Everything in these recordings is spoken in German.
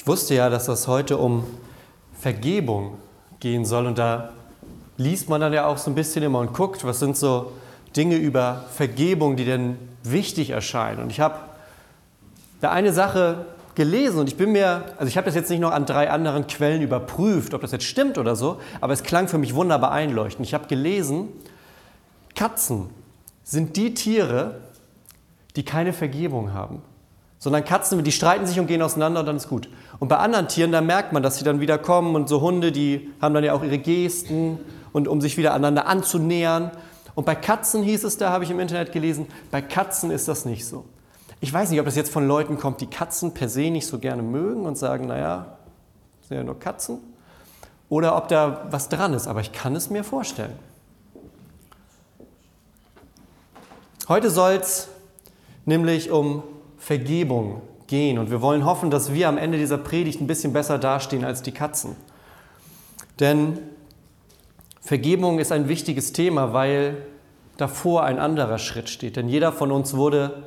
Ich wusste ja, dass das heute um Vergebung gehen soll und da liest man dann ja auch so ein bisschen immer und guckt, was sind so Dinge über Vergebung, die denn wichtig erscheinen. Und ich habe da eine Sache gelesen und ich bin mir, also ich habe das jetzt nicht noch an drei anderen Quellen überprüft, ob das jetzt stimmt oder so, aber es klang für mich wunderbar einleuchtend. Ich habe gelesen, Katzen sind die Tiere, die keine Vergebung haben. Sondern Katzen, die streiten sich und gehen auseinander und dann ist gut. Und bei anderen Tieren, da merkt man, dass sie dann wieder kommen und so Hunde, die haben dann ja auch ihre Gesten und um sich wieder aneinander anzunähern. Und bei Katzen hieß es da, habe ich im Internet gelesen, bei Katzen ist das nicht so. Ich weiß nicht, ob das jetzt von Leuten kommt, die Katzen per se nicht so gerne mögen und sagen, naja, sind ja nur Katzen. Oder ob da was dran ist, aber ich kann es mir vorstellen. Heute soll es nämlich um Vergebung gehen und wir wollen hoffen, dass wir am Ende dieser Predigt ein bisschen besser dastehen als die Katzen. Denn Vergebung ist ein wichtiges Thema, weil davor ein anderer Schritt steht. Denn jeder von uns wurde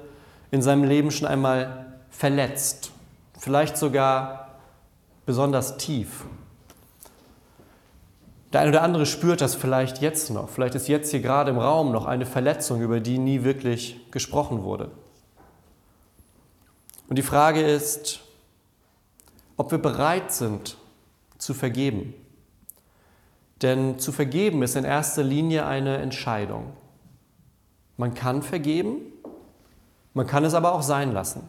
in seinem Leben schon einmal verletzt, vielleicht sogar besonders tief. Der eine oder andere spürt das vielleicht jetzt noch. Vielleicht ist jetzt hier gerade im Raum noch eine Verletzung, über die nie wirklich gesprochen wurde. Und die Frage ist, ob wir bereit sind zu vergeben. Denn zu vergeben ist in erster Linie eine Entscheidung. Man kann vergeben, man kann es aber auch sein lassen.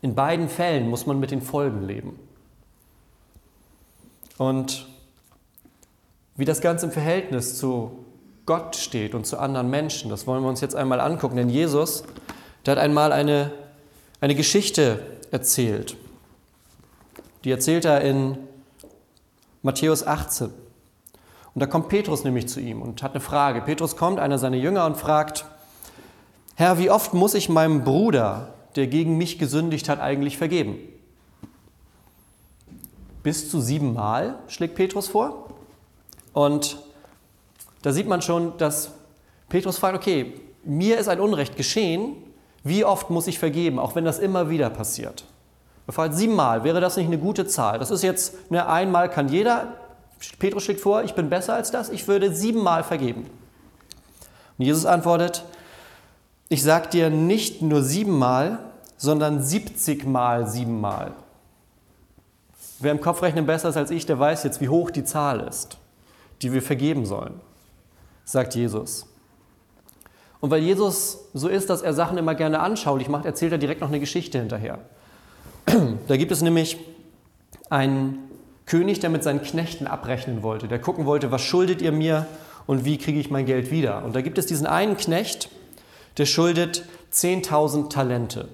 In beiden Fällen muss man mit den Folgen leben. Und wie das Ganze im Verhältnis zu Gott steht und zu anderen Menschen, das wollen wir uns jetzt einmal angucken. Denn Jesus, der hat einmal eine, eine Geschichte erzählt. Die erzählt er in Matthäus 18. Und da kommt Petrus nämlich zu ihm und hat eine Frage. Petrus kommt, einer seiner Jünger, und fragt, Herr, wie oft muss ich meinem Bruder, der gegen mich gesündigt hat, eigentlich vergeben? Bis zu siebenmal, schlägt Petrus vor. Und da sieht man schon, dass Petrus fragt, okay, mir ist ein Unrecht geschehen, wie oft muss ich vergeben, auch wenn das immer wieder passiert? Er fragt siebenmal, wäre das nicht eine gute Zahl? Das ist jetzt, ne, einmal kann jeder, Petrus schlägt vor, ich bin besser als das, ich würde siebenmal vergeben. Und Jesus antwortet, ich sage dir nicht nur siebenmal, sondern siebzigmal siebenmal. Wer im Kopfrechnen besser ist als ich, der weiß jetzt, wie hoch die Zahl ist, die wir vergeben sollen, sagt Jesus. Und weil Jesus so ist, dass er Sachen immer gerne anschaulich macht, erzählt er direkt noch eine Geschichte hinterher. Da gibt es nämlich einen König, der mit seinen Knechten abrechnen wollte, der gucken wollte, was schuldet ihr mir und wie kriege ich mein Geld wieder. Und da gibt es diesen einen Knecht, der schuldet 10.000 Talente.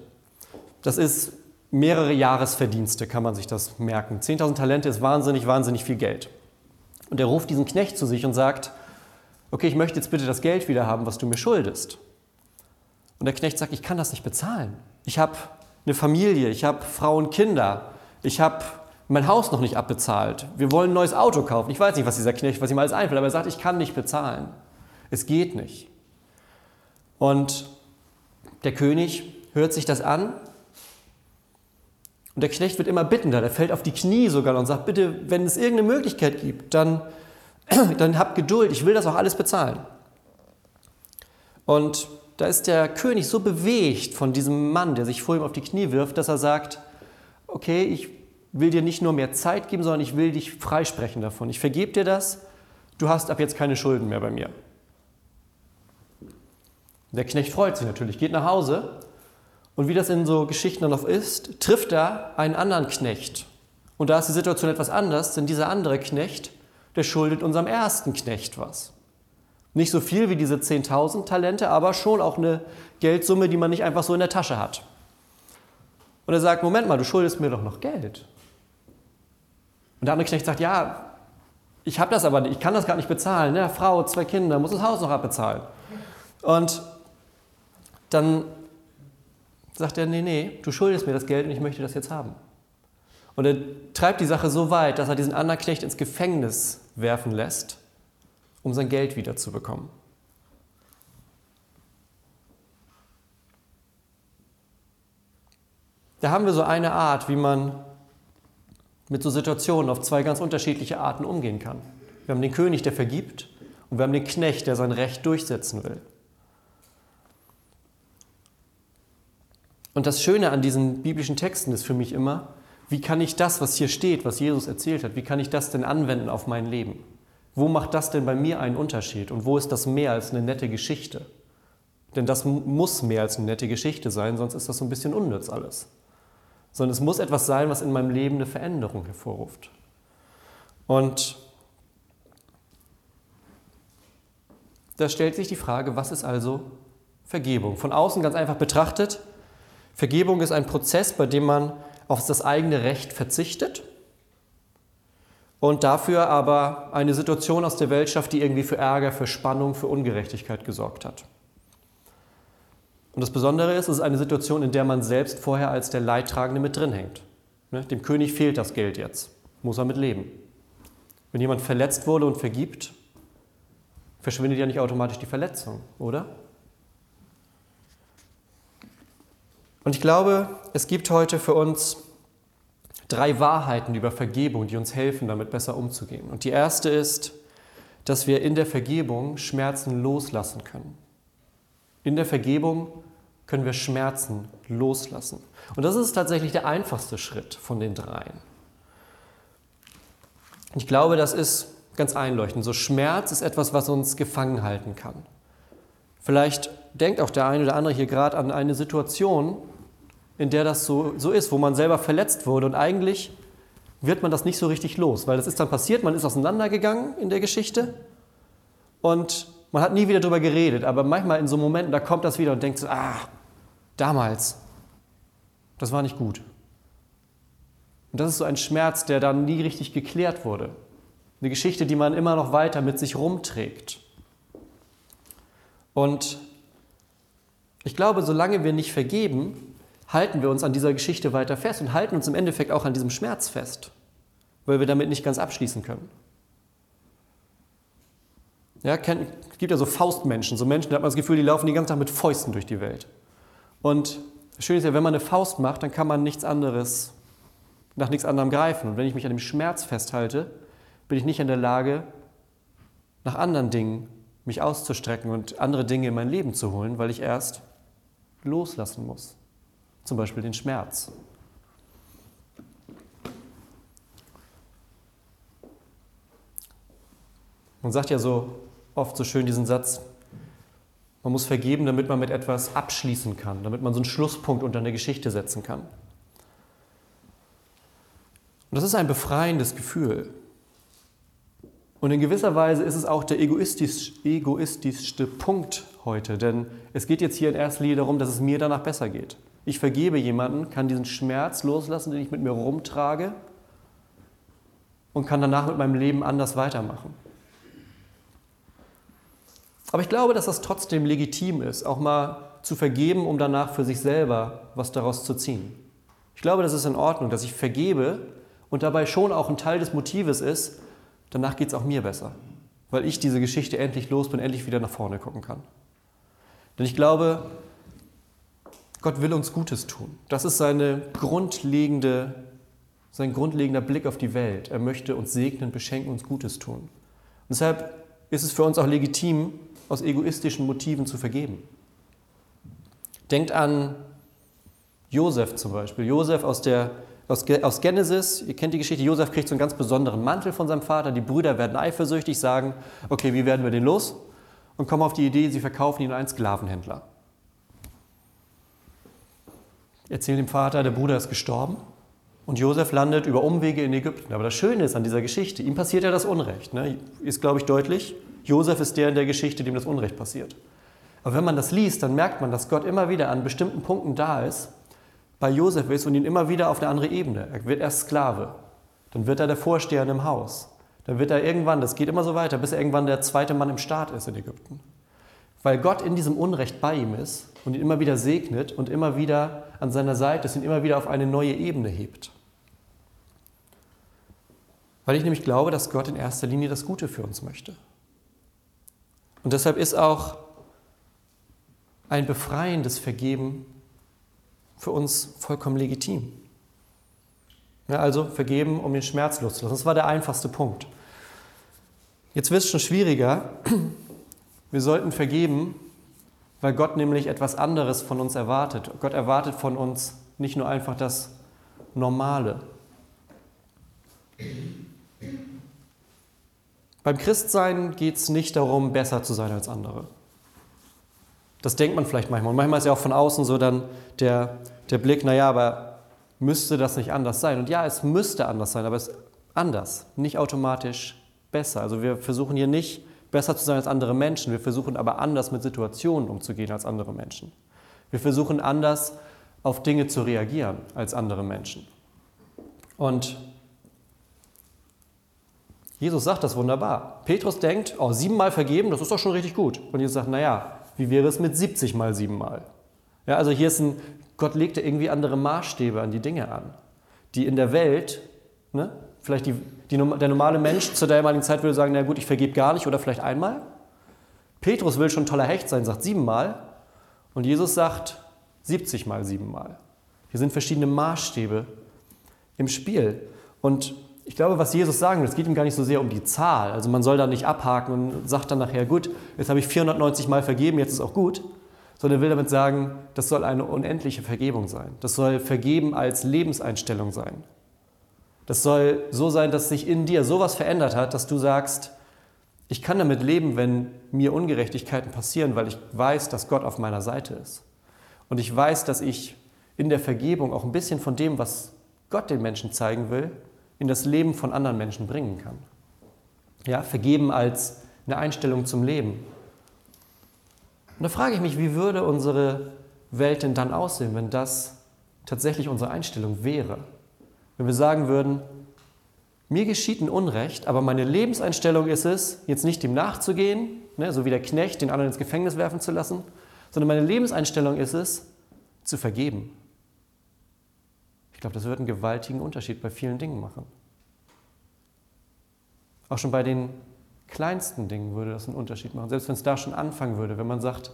Das ist mehrere Jahresverdienste, kann man sich das merken. 10.000 Talente ist wahnsinnig, wahnsinnig viel Geld. Und er ruft diesen Knecht zu sich und sagt, okay, ich möchte jetzt bitte das Geld wieder haben, was du mir schuldest. Und der Knecht sagt, ich kann das nicht bezahlen. Ich habe eine Familie, ich habe Frauen, Kinder, ich habe mein Haus noch nicht abbezahlt. Wir wollen ein neues Auto kaufen. Ich weiß nicht, was dieser Knecht, was ihm alles einfällt, aber er sagt, ich kann nicht bezahlen. Es geht nicht. Und der König hört sich das an und der Knecht wird immer bittender, der fällt auf die Knie sogar und sagt, bitte, wenn es irgendeine Möglichkeit gibt, dann, dann habt Geduld, ich will das auch alles bezahlen. Und da ist der König so bewegt von diesem Mann, der sich vor ihm auf die Knie wirft, dass er sagt, okay, ich will dir nicht nur mehr Zeit geben, sondern ich will dich freisprechen davon. Ich vergebe dir das, du hast ab jetzt keine Schulden mehr bei mir. Der Knecht freut sich natürlich, geht nach Hause und wie das in so Geschichten dann oft ist, trifft er einen anderen Knecht. Und da ist die Situation etwas anders, denn dieser andere Knecht, der schuldet unserem ersten Knecht was. Nicht so viel wie diese 10.000 Talente, aber schon auch eine Geldsumme, die man nicht einfach so in der Tasche hat. Und er sagt, Moment mal, du schuldest mir doch noch Geld. Und der andere Knecht sagt, ja, ich habe das aber nicht, ich kann das gar nicht bezahlen. Ne? Frau, zwei Kinder, muss das Haus noch abbezahlen. Und dann sagt er, nee, nee, du schuldest mir das Geld und ich möchte das jetzt haben. Und er treibt die Sache so weit, dass er diesen anderen Knecht ins Gefängnis werfen lässt, um sein Geld wiederzubekommen. Da haben wir so eine Art, wie man mit so Situationen auf zwei ganz unterschiedliche Arten umgehen kann. Wir haben den König, der vergibt, und wir haben den Knecht, der sein Recht durchsetzen will. Und das Schöne an diesen biblischen Texten ist für mich immer, wie kann ich das, was hier steht, was Jesus erzählt hat, wie kann ich das denn anwenden auf mein Leben? Wo macht das denn bei mir einen Unterschied? Und wo ist das mehr als eine nette Geschichte? Denn das muss mehr als eine nette Geschichte sein, sonst ist das so ein bisschen unnütz alles. Sondern es muss etwas sein, was in meinem Leben eine Veränderung hervorruft. Und da stellt sich die Frage, was ist also Vergebung? Von außen ganz einfach betrachtet, Vergebung ist ein Prozess, bei dem man auf das eigene Recht verzichtet und dafür aber eine Situation aus der Welt schafft, die irgendwie für Ärger, für Spannung, für Ungerechtigkeit gesorgt hat. Und das Besondere ist, es ist eine Situation, in der man selbst vorher als der Leidtragende mit drin hängt. Ne? Dem König fehlt das Geld jetzt, muss er mit leben. Wenn jemand verletzt wurde und vergibt, verschwindet ja nicht automatisch die Verletzung, oder? Und ich glaube, es gibt heute für uns drei Wahrheiten über Vergebung, die uns helfen, damit besser umzugehen. Und die erste ist, dass wir in der Vergebung Schmerzen loslassen können. In der Vergebung können wir Schmerzen loslassen. Und das ist tatsächlich der einfachste Schritt von den dreien. Ich glaube, das ist ganz einleuchtend. So Schmerz ist etwas, was uns gefangen halten kann. Vielleicht denkt auch der eine oder andere hier gerade an eine Situation, in der das so, so ist, wo man selber verletzt wurde und eigentlich wird man das nicht so richtig los, weil das ist dann passiert, man ist auseinandergegangen in der Geschichte und man hat nie wieder darüber geredet, aber manchmal in so Momenten, da kommt das wieder und denkt so, ah, damals, das war nicht gut. Und das ist so ein Schmerz, der dann nie richtig geklärt wurde. Eine Geschichte, die man immer noch weiter mit sich rumträgt. Und ich glaube, solange wir nicht vergeben, halten wir uns an dieser Geschichte weiter fest und halten uns im Endeffekt auch an diesem Schmerz fest, weil wir damit nicht ganz abschließen können. Ja, es gibt ja so Faustmenschen, so Menschen, da hat man das Gefühl, die laufen die ganze Zeit mit Fäusten durch die Welt. Und schön ist ja, wenn man eine Faust macht, dann kann man nichts anderes, nach nichts anderem greifen. Und wenn ich mich an dem Schmerz festhalte, bin ich nicht in der Lage, nach anderen Dingen mich auszustrecken und andere Dinge in mein Leben zu holen, weil ich erst loslassen muss zum Beispiel den Schmerz. Man sagt ja so oft so schön diesen Satz, man muss vergeben, damit man mit etwas abschließen kann, damit man so einen Schlusspunkt unter eine Geschichte setzen kann. Und das ist ein befreiendes Gefühl. Und in gewisser Weise ist es auch der egoistisch, egoistischste Punkt heute, denn es geht jetzt hier in erster Linie darum, dass es mir danach besser geht. Ich vergebe jemanden, kann diesen Schmerz loslassen, den ich mit mir rumtrage und kann danach mit meinem Leben anders weitermachen. Aber ich glaube, dass das trotzdem legitim ist, auch mal zu vergeben, um danach für sich selber was daraus zu ziehen. Ich glaube, das ist in Ordnung, dass ich vergebe und dabei schon auch ein Teil des Motives ist, danach geht es auch mir besser, weil ich diese Geschichte endlich los bin, endlich wieder nach vorne gucken kann. Denn ich glaube, Gott will uns Gutes tun. Das ist seine grundlegende, sein grundlegender Blick auf die Welt. Er möchte uns segnen, beschenken, uns Gutes tun. Und deshalb ist es für uns auch legitim, aus egoistischen Motiven zu vergeben. Denkt an Josef zum Beispiel. Josef aus, der, aus, aus Genesis, ihr kennt die Geschichte, Josef kriegt so einen ganz besonderen Mantel von seinem Vater. Die Brüder werden eifersüchtig, sagen, okay, wie werden wir den los? Und kommen auf die Idee, sie verkaufen ihn an einen Sklavenhändler erzählen dem Vater, der Bruder ist gestorben und Josef landet über Umwege in Ägypten. Aber das Schöne ist an dieser Geschichte, ihm passiert ja das Unrecht. Ne? Ist, glaube ich, deutlich. Josef ist der in der Geschichte, dem das Unrecht passiert. Aber wenn man das liest, dann merkt man, dass Gott immer wieder an bestimmten Punkten da ist, bei Josef ist und ihn immer wieder auf eine andere Ebene. Er wird erst Sklave, dann wird er der Vorsteher im Haus, dann wird er irgendwann, das geht immer so weiter, bis er irgendwann der zweite Mann im Staat ist in Ägypten. Weil Gott in diesem Unrecht bei ihm ist und ihn immer wieder segnet und immer wieder an seiner Seite ist, ihn immer wieder auf eine neue Ebene hebt. Weil ich nämlich glaube, dass Gott in erster Linie das Gute für uns möchte. Und deshalb ist auch ein befreiendes Vergeben für uns vollkommen legitim. Ja, also vergeben, um den Schmerz loszulassen. Das war der einfachste Punkt. Jetzt wird es schon schwieriger. Wir sollten vergeben, weil Gott nämlich etwas anderes von uns erwartet. Gott erwartet von uns nicht nur einfach das Normale. Beim Christsein geht es nicht darum, besser zu sein als andere. Das denkt man vielleicht manchmal. Und manchmal ist ja auch von außen so dann der, der Blick, naja, aber müsste das nicht anders sein? Und ja, es müsste anders sein, aber es ist anders, nicht automatisch besser. Also wir versuchen hier nicht besser zu sein als andere Menschen, wir versuchen aber anders mit Situationen umzugehen als andere Menschen. Wir versuchen anders auf Dinge zu reagieren als andere Menschen. Und Jesus sagt das wunderbar. Petrus denkt, oh, siebenmal vergeben, das ist doch schon richtig gut. Und Jesus sagt, naja, wie wäre es mit 70 mal siebenmal? Ja, also hier ist ein, Gott legte irgendwie andere Maßstäbe an die Dinge an, die in der Welt, ne, vielleicht die, die, der normale Mensch zu der damaligen Zeit würde sagen, na gut, ich vergebe gar nicht oder vielleicht einmal. Petrus will schon toller Hecht sein, sagt siebenmal. Und Jesus sagt 70 mal siebenmal. Hier sind verschiedene Maßstäbe im Spiel. Und ich glaube, was Jesus sagen will, es geht ihm gar nicht so sehr um die Zahl. Also man soll da nicht abhaken und sagt dann nachher, gut, jetzt habe ich 490 Mal vergeben, jetzt ist auch gut. Sondern will damit sagen, das soll eine unendliche Vergebung sein. Das soll Vergeben als Lebenseinstellung sein. Das soll so sein, dass sich in dir sowas verändert hat, dass du sagst, ich kann damit leben, wenn mir Ungerechtigkeiten passieren, weil ich weiß, dass Gott auf meiner Seite ist. Und ich weiß, dass ich in der Vergebung auch ein bisschen von dem, was Gott den Menschen zeigen will, in das Leben von anderen Menschen bringen kann. Ja, vergeben als eine Einstellung zum Leben. Und da frage ich mich, wie würde unsere Welt denn dann aussehen, wenn das tatsächlich unsere Einstellung wäre? Wenn wir sagen würden, mir geschieht ein Unrecht, aber meine Lebenseinstellung ist es, jetzt nicht dem nachzugehen, ne, so wie der Knecht den anderen ins Gefängnis werfen zu lassen, sondern meine Lebenseinstellung ist es, zu vergeben. Ich glaube, das würde einen gewaltigen Unterschied bei vielen Dingen machen. Auch schon bei den kleinsten Dingen würde das einen Unterschied machen. Selbst wenn es da schon anfangen würde, wenn man sagt,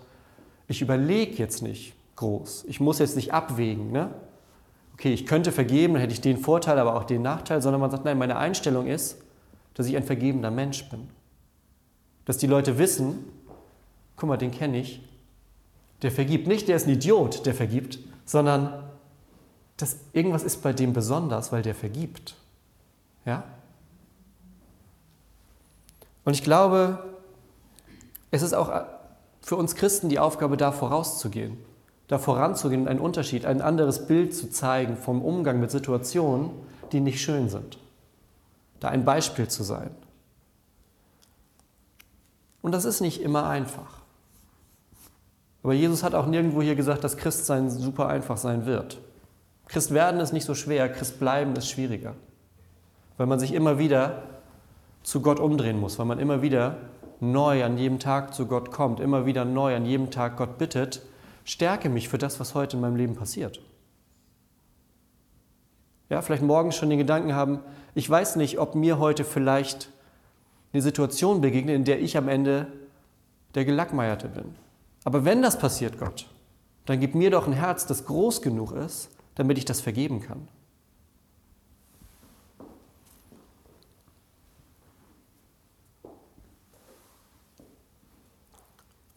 ich überlege jetzt nicht groß, ich muss jetzt nicht abwägen, ne? Okay, ich könnte vergeben, dann hätte ich den Vorteil, aber auch den Nachteil, sondern man sagt, nein, meine Einstellung ist, dass ich ein vergebender Mensch bin. Dass die Leute wissen, guck mal, den kenne ich, der vergibt. Nicht, der ist ein Idiot, der vergibt, sondern dass irgendwas ist bei dem besonders, weil der vergibt. Ja? Und ich glaube, es ist auch für uns Christen die Aufgabe, da vorauszugehen, da voranzugehen und einen Unterschied, ein anderes Bild zu zeigen vom Umgang mit Situationen, die nicht schön sind. Da ein Beispiel zu sein. Und das ist nicht immer einfach. Aber Jesus hat auch nirgendwo hier gesagt, dass Christsein super einfach sein wird. Christ werden ist nicht so schwer, Christ bleiben ist schwieriger. Weil man sich immer wieder zu Gott umdrehen muss, weil man immer wieder neu an jedem Tag zu Gott kommt, immer wieder neu an jedem Tag Gott bittet, stärke mich für das, was heute in meinem Leben passiert. Ja, vielleicht morgen schon den Gedanken haben, ich weiß nicht, ob mir heute vielleicht eine Situation begegnet, in der ich am Ende der Gelackmeierte bin. Aber wenn das passiert, Gott, dann gib mir doch ein Herz, das groß genug ist, damit ich das vergeben kann.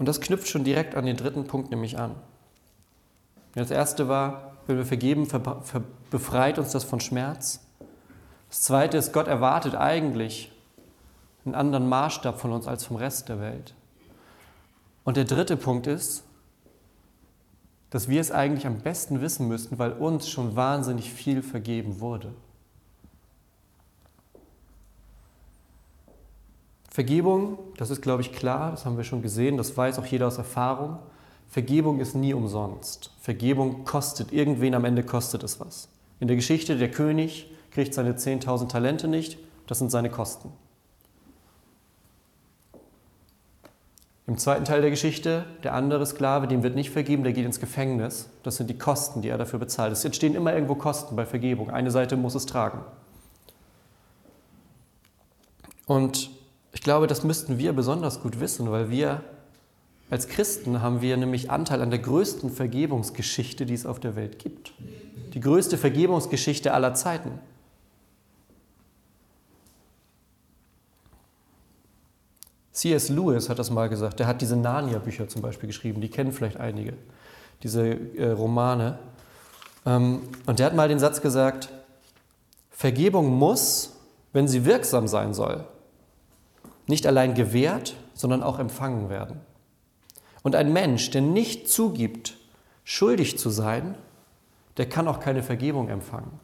Und das knüpft schon direkt an den dritten Punkt nämlich an. Das erste war, wenn wir vergeben, befreit uns das von Schmerz. Das zweite ist, Gott erwartet eigentlich einen anderen Maßstab von uns als vom Rest der Welt. Und der dritte Punkt ist, dass wir es eigentlich am besten wissen müssten, weil uns schon wahnsinnig viel vergeben wurde. Vergebung, das ist, glaube ich, klar, das haben wir schon gesehen, das weiß auch jeder aus Erfahrung. Vergebung ist nie umsonst. Vergebung kostet, irgendwen am Ende kostet es was. In der Geschichte, der König kriegt seine 10.000 Talente nicht, das sind seine Kosten. Im zweiten Teil der Geschichte, der andere Sklave, dem wird nicht vergeben, der geht ins Gefängnis. Das sind die Kosten, die er dafür bezahlt. Es entstehen immer irgendwo Kosten bei Vergebung. Eine Seite muss es tragen. Und ich glaube, das müssten wir besonders gut wissen, weil wir als Christen haben wir nämlich Anteil an der größten Vergebungsgeschichte, die es auf der Welt gibt. Die größte Vergebungsgeschichte aller Zeiten. C.S. Lewis hat das mal gesagt. Der hat diese Narnia-Bücher zum Beispiel geschrieben. Die kennen vielleicht einige, diese äh, Romane. Ähm, und der hat mal den Satz gesagt: Vergebung muss, wenn sie wirksam sein soll, nicht allein gewährt, sondern auch empfangen werden. Und ein Mensch, der nicht zugibt, schuldig zu sein, der kann auch keine Vergebung empfangen.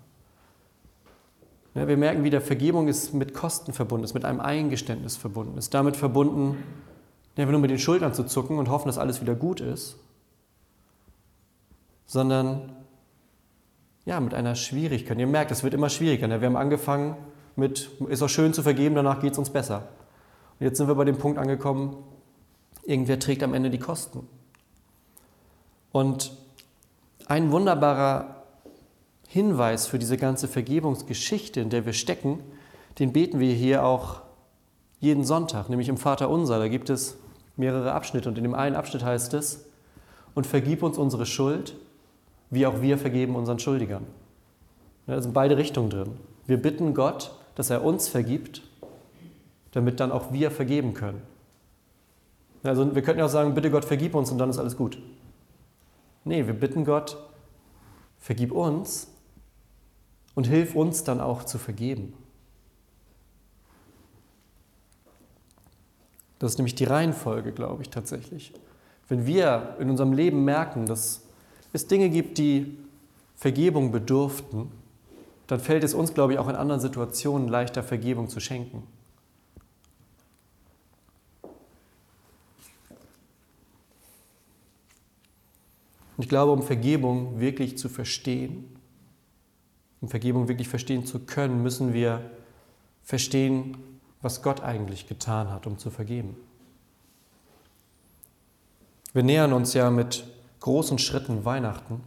Ja, wir merken wieder, Vergebung ist mit Kosten verbunden, ist mit einem Eingeständnis verbunden, ist damit verbunden, ja, nur mit den Schultern zu zucken und hoffen, dass alles wieder gut ist, sondern ja, mit einer Schwierigkeit. Ihr merkt, es wird immer schwieriger. Ne? Wir haben angefangen mit, ist auch schön zu vergeben, danach geht es uns besser. Und jetzt sind wir bei dem Punkt angekommen, irgendwer trägt am Ende die Kosten. Und ein wunderbarer Hinweis für diese ganze Vergebungsgeschichte, in der wir stecken, den beten wir hier auch jeden Sonntag, nämlich im Vater Unser. Da gibt es mehrere Abschnitte und in dem einen Abschnitt heißt es, und vergib uns unsere Schuld, wie auch wir vergeben unseren Schuldigern. Da sind beide Richtungen drin. Wir bitten Gott, dass er uns vergibt, damit dann auch wir vergeben können. Also wir könnten ja auch sagen, bitte Gott, vergib uns und dann ist alles gut. Nee, wir bitten Gott, vergib uns und hilf uns dann auch zu vergeben. Das ist nämlich die Reihenfolge, glaube ich tatsächlich. Wenn wir in unserem Leben merken, dass es Dinge gibt, die Vergebung bedurften, dann fällt es uns, glaube ich, auch in anderen Situationen leichter, Vergebung zu schenken. Und ich glaube, um Vergebung wirklich zu verstehen, um Vergebung wirklich verstehen zu können, müssen wir verstehen, was Gott eigentlich getan hat, um zu vergeben. Wir nähern uns ja mit großen Schritten Weihnachten.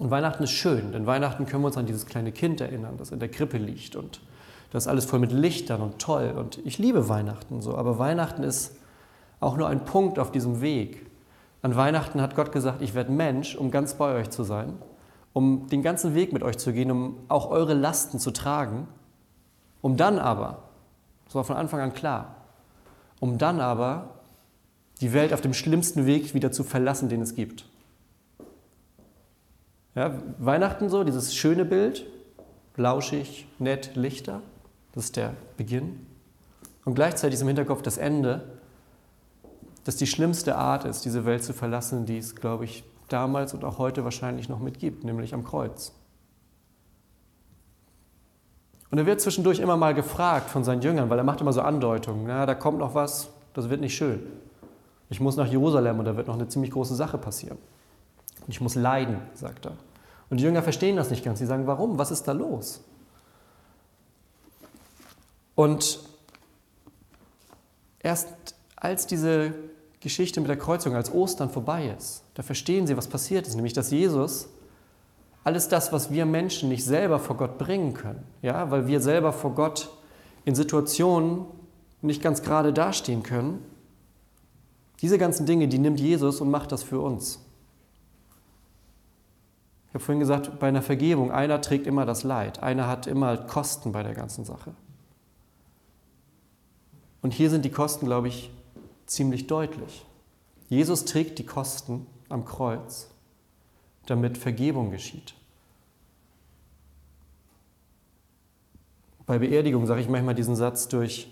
Und Weihnachten ist schön, denn Weihnachten können wir uns an dieses kleine Kind erinnern, das in der Krippe liegt und das ist alles voll mit Lichtern und toll. Und ich liebe Weihnachten so, aber Weihnachten ist auch nur ein Punkt auf diesem Weg. An Weihnachten hat Gott gesagt, ich werde Mensch, um ganz bei euch zu sein, um den ganzen Weg mit euch zu gehen, um auch eure Lasten zu tragen, um dann aber, das war von Anfang an klar, um dann aber die Welt auf dem schlimmsten Weg wieder zu verlassen, den es gibt. Ja, Weihnachten so, dieses schöne Bild, lauschig, nett, Lichter, das ist der Beginn. Und gleichzeitig im Hinterkopf das Ende, das die schlimmste Art ist, diese Welt zu verlassen, die es, glaube ich, damals und auch heute wahrscheinlich noch mitgibt, nämlich am Kreuz. Und er wird zwischendurch immer mal gefragt von seinen Jüngern, weil er macht immer so Andeutungen, na, da kommt noch was, das wird nicht schön. Ich muss nach Jerusalem und da wird noch eine ziemlich große Sache passieren. Und ich muss leiden, sagt er. Und die Jünger verstehen das nicht ganz. Sie sagen, warum? Was ist da los? Und erst als diese Geschichte mit der Kreuzung, als Ostern vorbei ist, da verstehen sie, was passiert ist, nämlich dass Jesus alles das, was wir Menschen nicht selber vor Gott bringen können, ja, weil wir selber vor Gott in Situationen nicht ganz gerade dastehen können, diese ganzen Dinge, die nimmt Jesus und macht das für uns. Ich habe vorhin gesagt, bei einer Vergebung, einer trägt immer das Leid, einer hat immer Kosten bei der ganzen Sache. Und hier sind die Kosten, glaube ich, ziemlich deutlich. Jesus trägt die Kosten am Kreuz, damit Vergebung geschieht. Bei Beerdigung sage ich manchmal diesen Satz durch,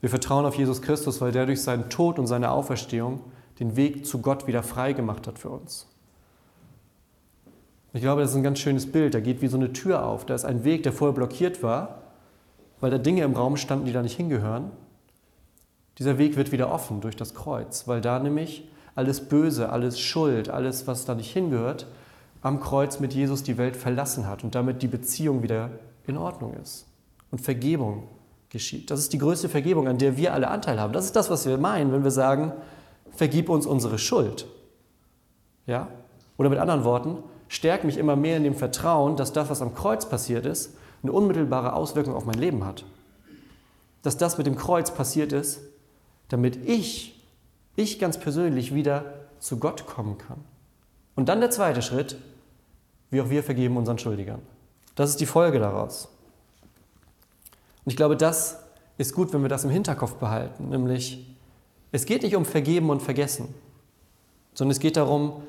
wir vertrauen auf Jesus Christus, weil der durch seinen Tod und seine Auferstehung den Weg zu Gott wieder frei gemacht hat für uns. Ich glaube, das ist ein ganz schönes Bild. Da geht wie so eine Tür auf. Da ist ein Weg, der vorher blockiert war, weil da Dinge im Raum standen, die da nicht hingehören. Dieser Weg wird wieder offen durch das Kreuz, weil da nämlich alles Böse, alles Schuld, alles, was da nicht hingehört, am Kreuz mit Jesus die Welt verlassen hat und damit die Beziehung wieder in Ordnung ist und Vergebung geschieht. Das ist die größte Vergebung, an der wir alle Anteil haben. Das ist das, was wir meinen, wenn wir sagen, vergib uns unsere Schuld. Ja? Oder mit anderen Worten, stärk mich immer mehr in dem Vertrauen, dass das, was am Kreuz passiert ist, eine unmittelbare Auswirkung auf mein Leben hat. Dass das mit dem Kreuz passiert ist, damit ich, ich ganz persönlich wieder zu Gott kommen kann. Und dann der zweite Schritt, wie auch wir vergeben unseren Schuldigern. Das ist die Folge daraus. Und ich glaube, das ist gut, wenn wir das im Hinterkopf behalten, nämlich es geht nicht um Vergeben und Vergessen, sondern es geht darum,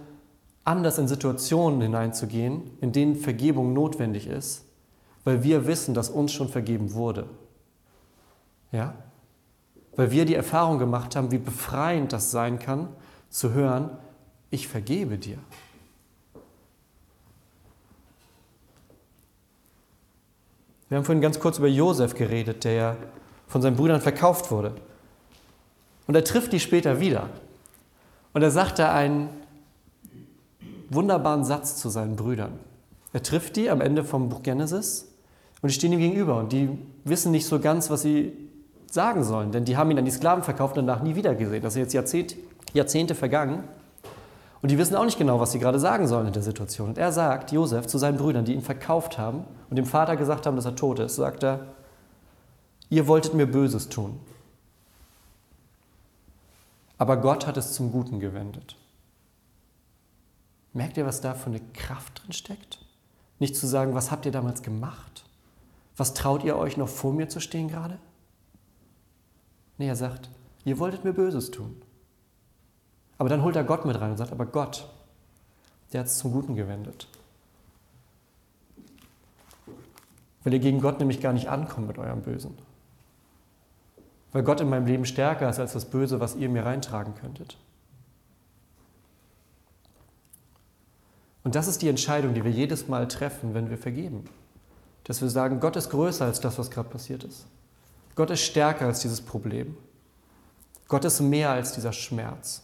anders in Situationen hineinzugehen, in denen Vergebung notwendig ist, weil wir wissen, dass uns schon vergeben wurde. Ja? Weil wir die Erfahrung gemacht haben, wie befreiend das sein kann, zu hören, ich vergebe dir. Wir haben vorhin ganz kurz über Josef geredet, der von seinen Brüdern verkauft wurde. Und er trifft die später wieder. Und er sagt da einen wunderbaren Satz zu seinen Brüdern. Er trifft die am Ende vom Buch Genesis und die stehen ihm gegenüber und die wissen nicht so ganz, was sie sagen sollen, denn die haben ihn an die Sklaven verkauft und danach nie wieder gesehen. Das ist jetzt Jahrzehnt, Jahrzehnte vergangen. Und die wissen auch nicht genau, was sie gerade sagen sollen in der Situation. Und er sagt, Josef, zu seinen Brüdern, die ihn verkauft haben und dem Vater gesagt haben, dass er tot ist, sagt er, ihr wolltet mir Böses tun. Aber Gott hat es zum Guten gewendet. Merkt ihr, was da für eine Kraft drin steckt? Nicht zu sagen, was habt ihr damals gemacht? Was traut ihr euch noch vor mir zu stehen gerade? Nee, er sagt, ihr wolltet mir Böses tun. Aber dann holt er Gott mit rein und sagt, aber Gott, der hat es zum Guten gewendet. Weil ihr gegen Gott nämlich gar nicht ankommt mit eurem Bösen. Weil Gott in meinem Leben stärker ist als das Böse, was ihr mir reintragen könntet. Und das ist die Entscheidung, die wir jedes Mal treffen, wenn wir vergeben. Dass wir sagen, Gott ist größer als das, was gerade passiert ist. Gott ist stärker als dieses Problem. Gott ist mehr als dieser Schmerz.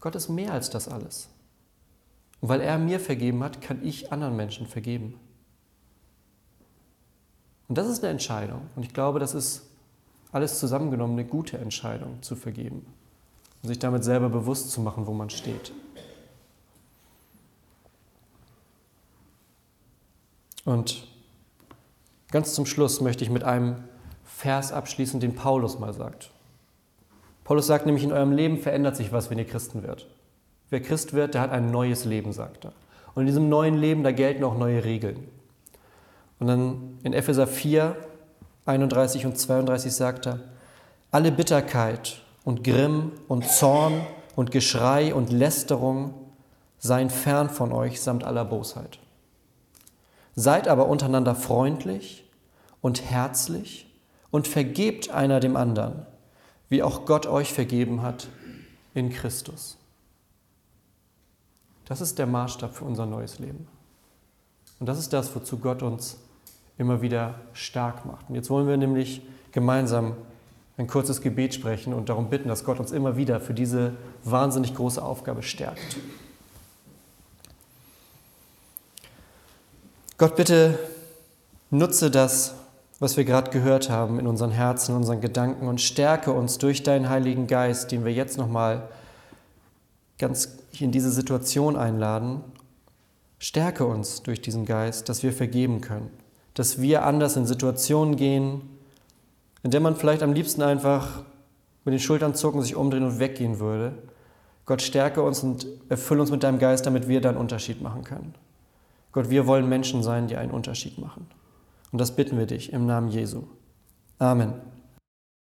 Gott ist mehr als das alles. Und weil er mir vergeben hat, kann ich anderen Menschen vergeben. Und das ist eine Entscheidung. Und ich glaube, das ist alles zusammengenommen eine gute Entscheidung zu vergeben. Und sich damit selber bewusst zu machen, wo man steht. Und ganz zum Schluss möchte ich mit einem Vers abschließen, den Paulus mal sagt. Paulus sagt nämlich, in eurem Leben verändert sich was, wenn ihr Christen wird. Wer Christ wird, der hat ein neues Leben, sagt er. Und in diesem neuen Leben, da gelten auch neue Regeln. Und dann in Epheser 4, 31 und 32 sagt er, alle Bitterkeit und Grimm und Zorn und Geschrei und Lästerung seien fern von euch samt aller Bosheit. Seid aber untereinander freundlich und herzlich und vergebt einer dem anderen, wie auch Gott euch vergeben hat in Christus. Das ist der Maßstab für unser neues Leben. Und das ist das, wozu Gott uns immer wieder stark macht. Und jetzt wollen wir nämlich gemeinsam ein kurzes Gebet sprechen und darum bitten, dass Gott uns immer wieder für diese wahnsinnig große Aufgabe stärkt. Gott, bitte nutze das, was wir gerade gehört haben in unseren Herzen, in unseren Gedanken und stärke uns durch deinen Heiligen Geist, den wir jetzt nochmal ganz in diese Situation einladen. Stärke uns durch diesen Geist, dass wir vergeben können, dass wir anders in Situationen gehen, in der man vielleicht am liebsten einfach mit den Schultern zucken, sich umdrehen und weggehen würde. Gott, stärke uns und erfülle uns mit deinem Geist, damit wir da einen Unterschied machen können. Gott, wir wollen Menschen sein, die einen Unterschied machen. Und das bitten wir dich im Namen Jesu. Amen.